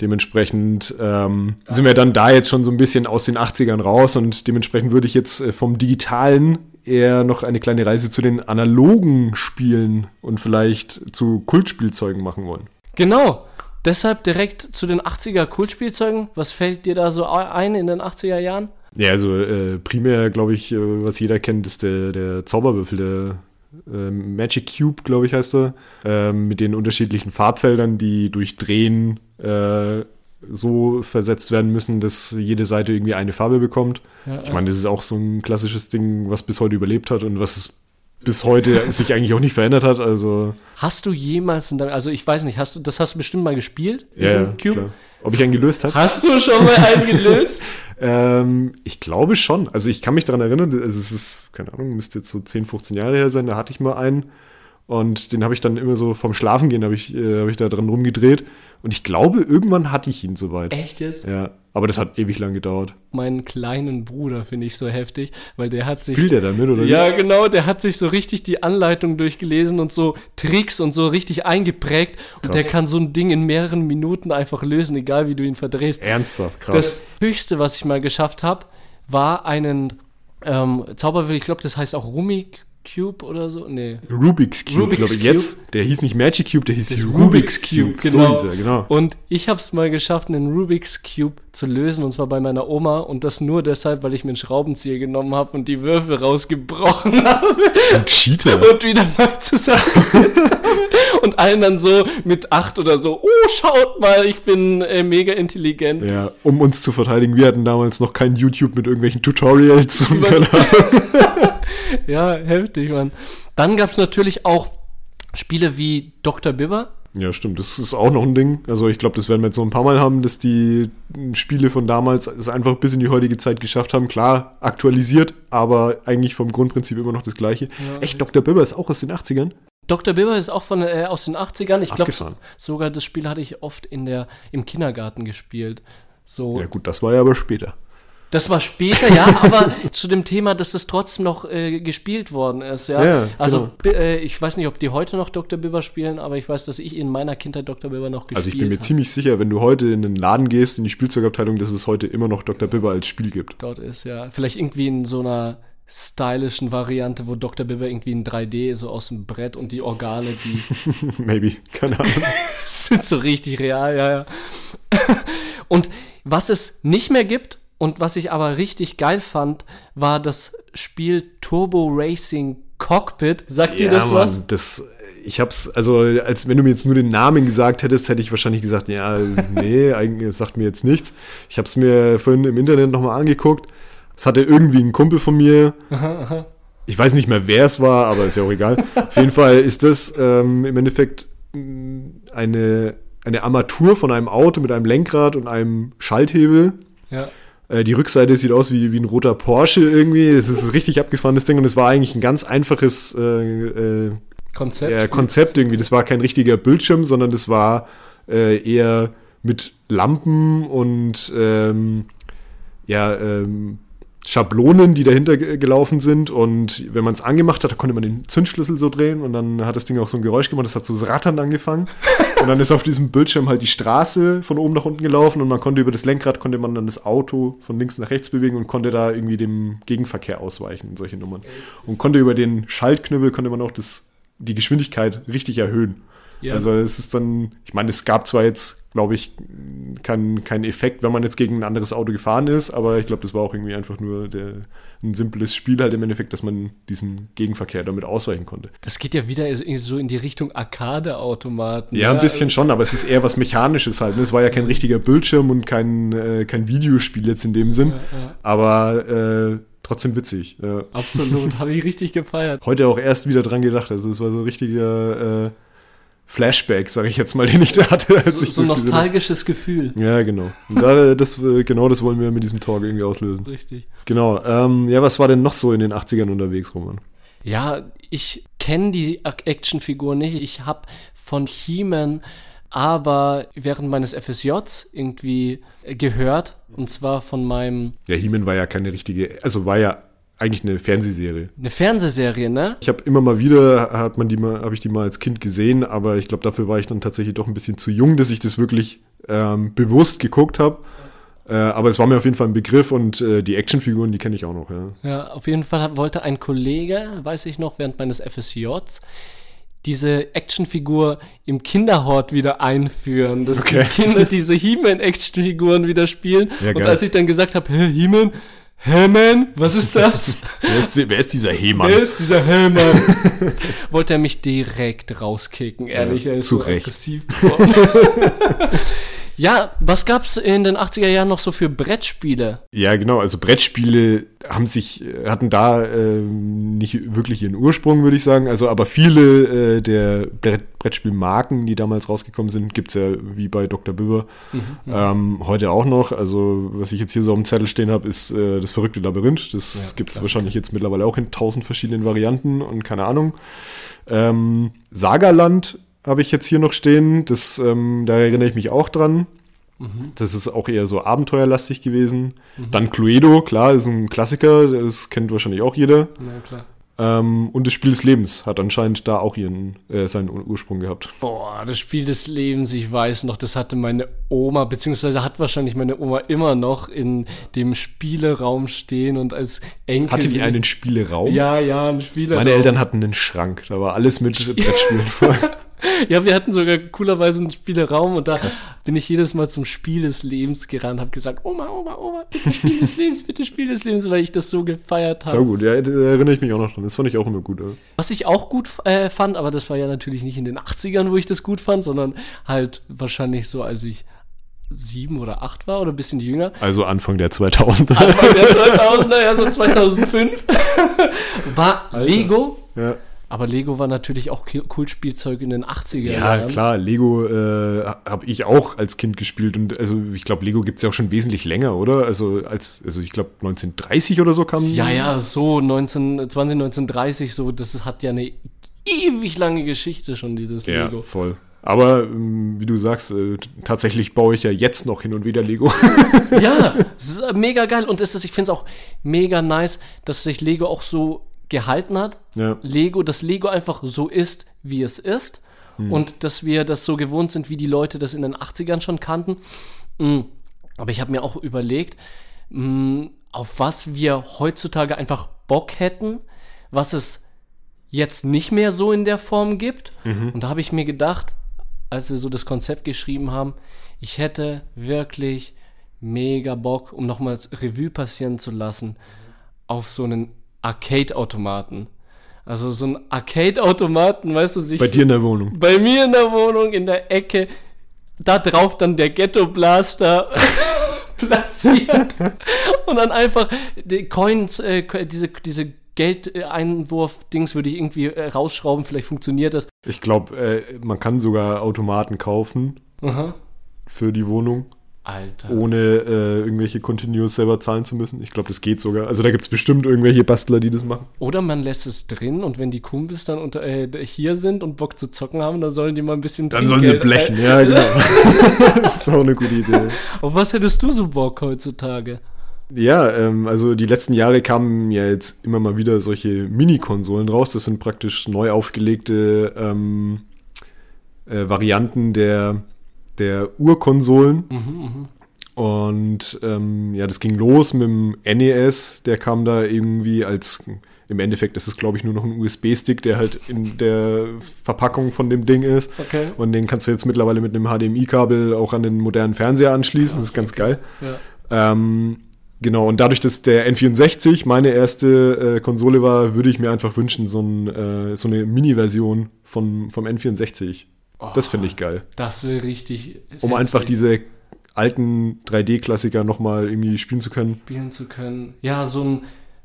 Speaker 2: Dementsprechend ähm, sind wir dann da jetzt schon so ein bisschen aus den 80ern raus und dementsprechend würde ich jetzt äh, vom Digitalen eher noch eine kleine Reise zu den analogen Spielen und vielleicht zu Kultspielzeugen machen wollen.
Speaker 1: Genau. Deshalb direkt zu den 80er Kultspielzeugen. Was fällt dir da so ein in den 80er Jahren?
Speaker 2: Ja, also äh, primär, glaube ich, äh, was jeder kennt, ist der, der Zauberwürfel, der äh, Magic Cube, glaube ich, heißt er, äh, mit den unterschiedlichen Farbfeldern, die durch Drehen äh, so versetzt werden müssen, dass jede Seite irgendwie eine Farbe bekommt. Ja, ich meine, das ist auch so ein klassisches Ding, was bis heute überlebt hat und was bis heute sich eigentlich auch nicht verändert hat. Also
Speaker 1: hast du jemals, also ich weiß nicht, hast du, das hast du bestimmt mal gespielt?
Speaker 2: Ja, ja Cube? Klar. Ob ich einen gelöst habe?
Speaker 1: Hast du schon mal einen gelöst?
Speaker 2: ähm, ich glaube schon. Also ich kann mich daran erinnern, also es ist, keine Ahnung, müsste jetzt so 10, 15 Jahre her sein, da hatte ich mal einen. Und den habe ich dann immer so vom Schlafengehen habe ich, äh, hab ich da dran rumgedreht. Und ich glaube, irgendwann hatte ich ihn soweit.
Speaker 1: Echt jetzt?
Speaker 2: Ja. Aber das hat ewig lang gedauert.
Speaker 1: Meinen kleinen Bruder finde ich so heftig, weil der hat sich.
Speaker 2: Spielt der damit, oder?
Speaker 1: Ja, genau, der hat sich so richtig die Anleitung durchgelesen und so Tricks und so richtig eingeprägt. Krass. Und der kann so ein Ding in mehreren Minuten einfach lösen, egal wie du ihn verdrehst.
Speaker 2: Ernsthaft, krass.
Speaker 1: Das höchste, was ich mal geschafft habe, war einen ähm, Zauberwürfel, ich glaube, das heißt auch Rumik Cube oder so? Nee.
Speaker 2: Rubik's Cube, Rubik's glaube ich. Cube. Jetzt, der hieß nicht Magic Cube, der hieß Rubik's, Rubik's Cube.
Speaker 1: Cube. Genau. So er, genau. Und ich habe es mal geschafft, einen Rubik's Cube zu lösen, und zwar bei meiner Oma. Und das nur deshalb, weil ich mir einen Schraubenzieher genommen habe und die Würfel rausgebrochen habe.
Speaker 2: Ein Cheater.
Speaker 1: Und wieder neu zusammengesetzt habe. Und allen dann so mit acht oder so, oh, schaut mal, ich bin äh, mega intelligent.
Speaker 2: Ja, um uns zu verteidigen. Wir hatten damals noch kein YouTube mit irgendwelchen Tutorials. Und keine
Speaker 1: ja, heftig, Mann. Dann gab es natürlich auch Spiele wie Dr. Bibber.
Speaker 2: Ja, stimmt. Das ist auch noch ein Ding. Also ich glaube, das werden wir jetzt noch ein paar Mal haben, dass die Spiele von damals es einfach bis in die heutige Zeit geschafft haben. Klar, aktualisiert, aber eigentlich vom Grundprinzip immer noch das gleiche. Ja, Echt, Dr. Bibber ist auch aus den 80ern?
Speaker 1: Dr. Bibber ist auch von, äh, aus den 80ern. Ich glaube, sogar das Spiel hatte ich oft in der, im Kindergarten gespielt. So.
Speaker 2: Ja gut, das war ja aber später.
Speaker 1: Das war später, ja, aber zu dem Thema, dass das trotzdem noch äh, gespielt worden ist, ja.
Speaker 2: Ja,
Speaker 1: also
Speaker 2: genau.
Speaker 1: äh, ich weiß nicht, ob die heute noch Dr. Bibber spielen, aber ich weiß, dass ich in meiner Kindheit Dr. Bibber noch gespielt
Speaker 2: Also ich bin mir
Speaker 1: habe.
Speaker 2: ziemlich sicher, wenn du heute in den Laden gehst, in die Spielzeugabteilung, dass es heute immer noch Dr. Bibber als Spiel gibt.
Speaker 1: dort ist, ja. Vielleicht irgendwie in so einer stylischen Variante, wo Dr. Bibber irgendwie in 3D so aus dem Brett und die Organe, die
Speaker 2: Maybe, keine Ahnung.
Speaker 1: sind so richtig real, ja, ja. Und was es nicht mehr gibt und was ich aber richtig geil fand, war das Spiel Turbo Racing Cockpit. Sagt dir das was?
Speaker 2: Mann, das, ich hab's, also als wenn du mir jetzt nur den Namen gesagt hättest, hätte ich wahrscheinlich gesagt, ja, nee, eigentlich sagt mir jetzt nichts. Ich hab's mir vorhin im Internet nochmal angeguckt. Es hatte irgendwie ein Kumpel von mir. Ich weiß nicht mehr, wer es war, aber ist ja auch egal. Auf jeden Fall ist das ähm, im Endeffekt mh, eine, eine Armatur von einem Auto mit einem Lenkrad und einem Schalthebel.
Speaker 1: Ja.
Speaker 2: Äh, Die Rückseite sieht aus wie, wie ein roter Porsche irgendwie. Das ist ein richtig abgefahrenes Ding und es war eigentlich ein ganz einfaches äh, äh,
Speaker 1: Konzept.
Speaker 2: ja, Konzept irgendwie. Das war kein richtiger Bildschirm, sondern das war äh, eher mit Lampen und ähm, ja, ähm, Schablonen, die dahinter ge- gelaufen sind. Und wenn man es angemacht hat, da konnte man den Zündschlüssel so drehen und dann hat das Ding auch so ein Geräusch gemacht. Das hat so das Rattern angefangen. und dann ist auf diesem Bildschirm halt die Straße von oben nach unten gelaufen und man konnte über das Lenkrad, konnte man dann das Auto von links nach rechts bewegen und konnte da irgendwie dem Gegenverkehr ausweichen und solche Nummern. Und konnte über den Schaltknüppel, konnte man auch das, die Geschwindigkeit richtig erhöhen.
Speaker 1: Ja.
Speaker 2: Also es ist dann, ich meine, es gab zwar jetzt, glaube ich, keinen keinen Effekt, wenn man jetzt gegen ein anderes Auto gefahren ist, aber ich glaube, das war auch irgendwie einfach nur der, ein simples Spiel halt im Endeffekt, dass man diesen Gegenverkehr damit ausweichen konnte.
Speaker 1: Das geht ja wieder so in die Richtung Arcade-Automaten.
Speaker 2: Ja, ein bisschen schon, aber es ist eher was Mechanisches halt. Ne? Es war ja kein richtiger Bildschirm und kein, äh, kein Videospiel jetzt in dem Sinn,
Speaker 1: ja.
Speaker 2: aber äh, trotzdem witzig. Ja.
Speaker 1: Absolut, habe ich richtig gefeiert.
Speaker 2: Heute auch erst wieder dran gedacht. Also es war so ein richtiger äh, Flashback, sage ich jetzt mal, den ich da hatte. Als
Speaker 1: So,
Speaker 2: ich
Speaker 1: so ein
Speaker 2: das gesehen habe.
Speaker 1: nostalgisches Gefühl.
Speaker 2: Ja, genau. Und da, das, äh, genau das wollen wir mit diesem Talk irgendwie auslösen.
Speaker 1: Richtig.
Speaker 2: Genau. Ähm, ja, was war denn noch so in den 80ern unterwegs, Roman?
Speaker 1: Ja, ich kenne die Ac- Actionfigur nicht. Ich habe von He-Man aber während meines FSJs irgendwie äh, gehört. Und zwar von meinem,
Speaker 2: Ja, He-Man war ja keine richtige, also war ja eigentlich eine Fernsehserie.
Speaker 1: eine Fernsehserie, ne?
Speaker 2: Ich habe immer mal wieder, hat man die mal, habe ich die mal als Kind gesehen, aber ich glaube, dafür war ich dann tatsächlich doch ein bisschen zu jung, dass ich das wirklich ähm, bewusst geguckt habe. Äh, aber es war mir auf jeden Fall ein Begriff und äh, die Actionfiguren, die kenne ich auch noch, ja.
Speaker 1: Ja, auf jeden Fall hat- wollte ein Kollege, weiß ich noch, während meines FSJs, diese Actionfigur im Kinderhort wieder einführen, dass
Speaker 2: Okay.
Speaker 1: die Kinder diese He-Man-Actionfiguren wieder spielen.
Speaker 2: Ja,
Speaker 1: und als ich dann gesagt habe, He-Man, He-Man, was ist das?
Speaker 2: Wer ist, wer ist dieser He-Mann?
Speaker 1: Wer ist dieser He-Man? Wollte er mich direkt rauskicken, ehrlich.
Speaker 2: Ja,
Speaker 1: er ist
Speaker 2: zu
Speaker 1: so
Speaker 2: Recht.
Speaker 1: aggressiv geworden. ja, was gab's in den 80er Jahren noch so für Brettspiele?
Speaker 2: Ja, genau. Also Brettspiele haben sich, äh, hatten da ähm, nicht wirklich ihren Ursprung, würde ich sagen. Also, aber viele äh, der Brett Brettspielmarken, die damals rausgekommen sind, gibt's ja wie bei Dr. Bibber ähm, heute auch noch. Also, was ich jetzt hier so auf dem Zettel stehen habe, ist äh, das verrückte Labyrinth. Das
Speaker 1: Ja,
Speaker 2: gibt's
Speaker 1: Klassiker.
Speaker 2: wahrscheinlich jetzt mittlerweile auch in tausend verschiedenen Varianten und keine Ahnung. Ähm, Sagaland habe ich jetzt hier noch stehen. Das, ähm, da erinnere ich mich auch dran. Das ist auch eher so abenteuerlastig gewesen. Dann Cluedo, klar, ist ein Klassiker, das kennt wahrscheinlich auch jeder.
Speaker 1: Na klar.
Speaker 2: Ähm, und das Spiel des Lebens hat anscheinend da auch ihren, äh, seinen Ur- Ursprung gehabt.
Speaker 1: Boah, das Spiel des Lebens, ich weiß noch, das hatte meine Oma, beziehungsweise hat wahrscheinlich meine Oma immer noch in dem Spieleraum stehen und als Enkel.
Speaker 2: Hatte die einen Spieleraum?
Speaker 1: Ja, ja, ein Spieleraum.
Speaker 2: Meine Eltern hatten einen Schrank, da war alles mit Brettspielen voll.
Speaker 1: Ja, wir hatten sogar coolerweise einen Spieleraum und da bin ich jedes Mal zum Spiel des Lebens gerannt, habe gesagt, Oma, Oma, Oma, bitte Spiel des Lebens, bitte Spiel des Lebens, weil ich das so gefeiert habe.
Speaker 2: So gut, ja, da erinnere ich mich auch noch dran. Das fand ich auch immer gut. Ja.
Speaker 1: Was ich auch gut äh, fand, aber das war ja natürlich nicht in den 80ern, wo ich das gut fand, sondern halt wahrscheinlich so, als ich sieben oder acht war oder ein bisschen jünger.
Speaker 2: Also Anfang der 2000er.
Speaker 1: Anfang der 2000er, ja, so 2005, war Lego.
Speaker 2: ja.
Speaker 1: Aber Lego war natürlich auch Kultspielzeug in den 80er
Speaker 2: Ja,
Speaker 1: Jahren.
Speaker 2: klar, Lego äh, habe ich auch als Kind gespielt und also ich glaube, Lego gibt's ja auch schon wesentlich länger, oder? Also als, also ich glaube 1930 oder so kam.
Speaker 1: Ja, ja, so 19, 20, 1930, so, das hat ja eine ewig lange Geschichte schon, dieses
Speaker 2: Ja,
Speaker 1: Lego.
Speaker 2: voll. Aber ähm, wie du sagst, äh, tatsächlich baue ich ja jetzt noch hin und wieder Lego.
Speaker 1: ja, es ist mega geil. Und es ist, ich finde es auch mega nice, dass sich Lego auch so gehalten hat.
Speaker 2: Ja.
Speaker 1: Lego, dass Lego einfach so ist, wie es ist.
Speaker 2: Hm.
Speaker 1: Und dass wir das so gewohnt sind, wie die Leute das in den 80ern schon kannten. Mm. Aber ich habe mir auch überlegt, mm, auf was wir heutzutage einfach Bock hätten, was es jetzt nicht mehr so in der Form gibt.
Speaker 2: Mhm.
Speaker 1: Und da habe ich mir gedacht, als wir so das Konzept geschrieben haben, ich hätte wirklich mega Bock, um nochmal Revue passieren zu lassen, auf so einen Arcade-Automaten. Also so einen Arcade-Automaten, weißt du, sich
Speaker 2: Bei dir in der Wohnung.
Speaker 1: bei mir in der Wohnung in der Ecke, da drauf dann der Ghetto Blaster platziert und dann einfach die Coins, äh, diese, diese Geldeinwurf-Dings würde ich irgendwie äh, rausschrauben, vielleicht funktioniert das.
Speaker 2: Ich glaube, äh, man kann sogar Automaten kaufen
Speaker 1: Aha.
Speaker 2: für die Wohnung,
Speaker 1: Alter.
Speaker 2: ohne äh, irgendwelche Continuous selber zahlen zu müssen. Ich glaube, das geht sogar. Also da gibt es bestimmt irgendwelche Bastler, die das machen.
Speaker 1: Oder man lässt es drin und wenn die Kumpels dann unter, äh, hier sind und Bock zu zocken haben, dann sollen die mal ein bisschen
Speaker 2: Dann sollen sie
Speaker 1: Trinkgeld-
Speaker 2: blechen, ja, genau. das ist auch eine gute Idee.
Speaker 1: Auf was hättest du so Bock heutzutage?
Speaker 2: Ja, ähm, also die letzten Jahre kamen ja jetzt immer mal wieder solche Mini-Konsolen raus. Das sind praktisch neu aufgelegte ähm, äh, Varianten der, der Urkonsolen. Und ähm, ja, das ging los mit dem NES. Der kam da irgendwie als, im Endeffekt ist es glaube ich nur noch ein USB-Stick, der halt in der Verpackung von dem Ding ist.
Speaker 1: Okay.
Speaker 2: Und den kannst du jetzt mittlerweile mit einem HDMI-Kabel auch an den modernen Fernseher anschließen. das ist ganz geil.
Speaker 1: Ja.
Speaker 2: Ähm, genau, und dadurch, dass der N64 meine erste äh, Konsole war, würde ich mir einfach wünschen, so, ein, äh, so eine Mini-Version von, vom N64. Das finde ich geil.
Speaker 1: Das will richtig.
Speaker 2: Um einfach diese alten 3D-Klassiker nochmal irgendwie spielen zu können.
Speaker 1: spielen zu können. Ja, so ein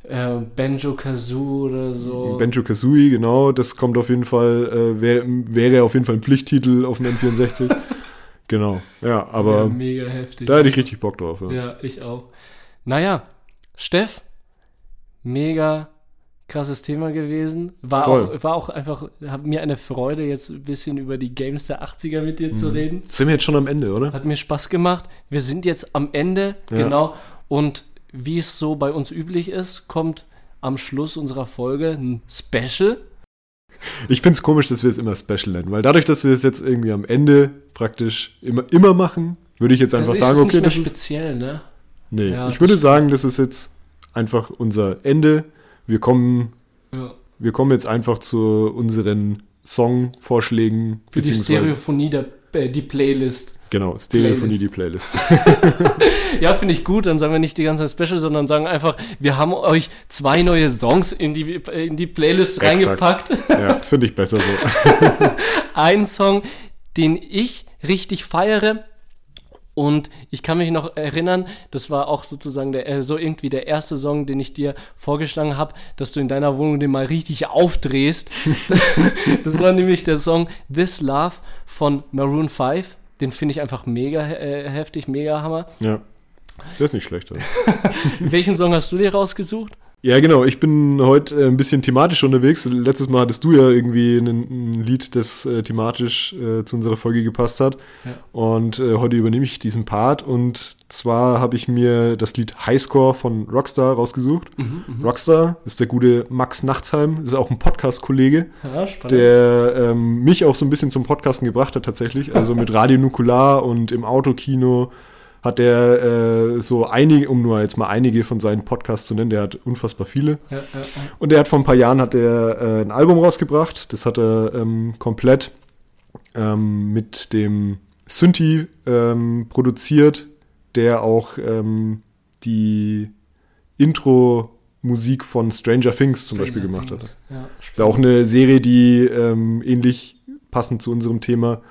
Speaker 1: äh, Banjo Kazoo oder so.
Speaker 2: Banjo Kazooie, genau, das kommt auf jeden Fall, äh, wär, wäre auf jeden Fall ein Pflichttitel auf dem N64. genau, ja,
Speaker 1: ja,
Speaker 2: aber
Speaker 1: mega heftig.
Speaker 2: da hätte ich richtig Bock drauf. Ja.
Speaker 1: Ja, ich auch. Naja, Steff, mega krasses Thema gewesen. War,
Speaker 2: Voll.
Speaker 1: auch, war auch einfach, hat mir eine Freude, jetzt ein bisschen über die Games der 80er mit dir zu reden.
Speaker 2: Sind wir jetzt schon am Ende, oder?
Speaker 1: Hat mir Spaß gemacht. Wir sind jetzt am Ende,
Speaker 2: Ja.
Speaker 1: genau. Und wie es so bei uns üblich ist, kommt am Schluss unserer Folge ein Special.
Speaker 2: Ich finde es komisch, dass wir es immer Special nennen, weil dadurch, dass wir es jetzt irgendwie am Ende praktisch immer, immer machen, würde ich jetzt einfach sagen, okay, das ist.
Speaker 1: speziell, ne?
Speaker 2: Nee,
Speaker 1: Ja,
Speaker 2: ich würde sagen, das ist jetzt einfach unser Ende. Wir kommen,
Speaker 1: Ja.
Speaker 2: wir kommen jetzt einfach zu unseren Songvorschlägen.
Speaker 1: Für die Stereophonie, der, äh, die Playlist.
Speaker 2: Genau, Stereophonie,
Speaker 1: Playlist.
Speaker 2: die Playlist.
Speaker 1: Ja, finde ich gut. Dann sagen wir nicht die ganze Zeit Special, sondern sagen einfach, wir haben euch zwei neue Songs in die, in die Playlist
Speaker 2: Exakt.
Speaker 1: reingepackt.
Speaker 2: ja, finde ich besser so.
Speaker 1: Ein Song, den ich richtig feiere. Und ich kann mich noch erinnern, das war auch sozusagen der, äh, so irgendwie der erste Song, den ich dir vorgeschlagen habe, dass du in deiner Wohnung den mal richtig aufdrehst. das war nämlich der Song This Love von Maroon 5. Den finde ich einfach mega äh, heftig, mega Hammer.
Speaker 2: Ja, das ist nicht schlecht. Also.
Speaker 1: Welchen Song hast du dir rausgesucht?
Speaker 2: Ja, genau. Ich bin heute äh, ein bisschen thematisch unterwegs. Letztes Mal hattest du ja irgendwie ein, ein Lied, das äh, thematisch äh, zu unserer Folge gepasst hat.
Speaker 1: Ja.
Speaker 2: Und äh, heute übernehme ich diesen Part. Und zwar habe ich mir das Lied Highscore von Rockstar rausgesucht. Rockstar ist der gute Max Nachtsheim, ist auch ein Podcast-Kollege,
Speaker 1: Ja,
Speaker 2: der ähm, mich auch so ein bisschen zum Podcasten gebracht hat tatsächlich. Also mit Radio Nukular und im Autokino hat er äh, so einige, um nur jetzt mal einige von seinen Podcasts zu nennen, der hat unfassbar viele.
Speaker 1: ja, ja, ja.
Speaker 2: Und er hat vor ein paar Jahren hat er äh, ein Album rausgebracht. Das hat er ähm, komplett ähm, mit dem Synthi ähm, produziert, der auch ähm, die Intro-Musik von Stranger Things zum Beispiel gemacht hat.
Speaker 1: Ja,
Speaker 2: auch eine Serie, die ähm, ähnlich passend zu unserem Thema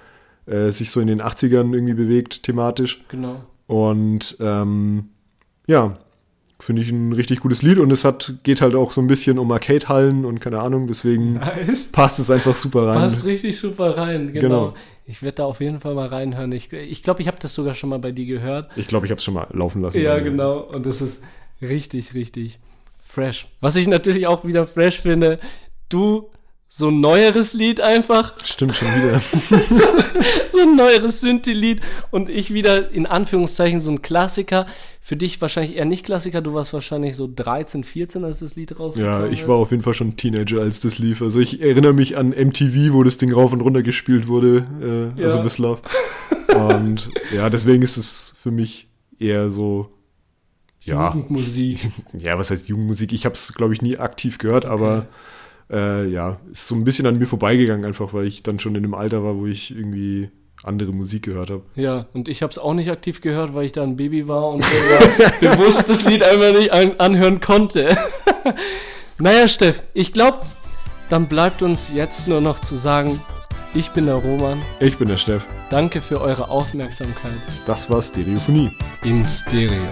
Speaker 2: äh, sich so in den 80ern irgendwie bewegt, thematisch.
Speaker 1: genau.
Speaker 2: Und ähm, ja, finde ich ein richtig gutes Lied und es hat, geht halt auch so ein bisschen um Arcade-Hallen und keine Ahnung, deswegen
Speaker 1: Nice.
Speaker 2: passt es einfach super rein.
Speaker 1: Passt richtig super rein, genau.
Speaker 2: Genau.
Speaker 1: Ich werde da auf jeden Fall mal reinhören. Ich glaube, ich, glaub, ich habe das sogar schon mal bei dir gehört.
Speaker 2: Ich glaube, ich habe es schon mal laufen lassen.
Speaker 1: Ja, genau. Und das ist richtig, richtig fresh. Was ich natürlich auch wieder fresh finde, du so ein neueres Lied einfach.
Speaker 2: Stimmt schon wieder.
Speaker 1: so ein neueres Synthi-Lied und ich wieder in Anführungszeichen so ein Klassiker. Für dich wahrscheinlich eher nicht Klassiker, du warst wahrscheinlich so 13, 14, als das Lied rauskam.
Speaker 2: Ja, ich war auf jeden Fall schon Teenager, als das lief. Also ich erinnere mich an MTV, wo das Ding rauf und runter gespielt wurde, äh, also
Speaker 1: Ja.
Speaker 2: This Love. Und ja, deswegen ist es für mich eher so, ja,
Speaker 1: Jugendmusik.
Speaker 2: ja, was heißt Jugendmusik? Ich habe es, glaube ich, nie aktiv gehört, aber äh, ja, ist so ein bisschen an mir vorbeigegangen, einfach weil ich dann schon in einem Alter war, wo ich irgendwie andere Musik gehört habe.
Speaker 1: Ja, und ich habe es auch nicht aktiv gehört, weil ich da ein Baby war und bewusst das Lied einfach nicht an anhören konnte. naja, Steff, ich glaube, dann bleibt uns jetzt nur noch zu sagen, ich bin der Roman.
Speaker 2: Ich bin der Steff.
Speaker 1: Danke für eure Aufmerksamkeit
Speaker 2: Das war Stereophonie.
Speaker 1: in Stereo.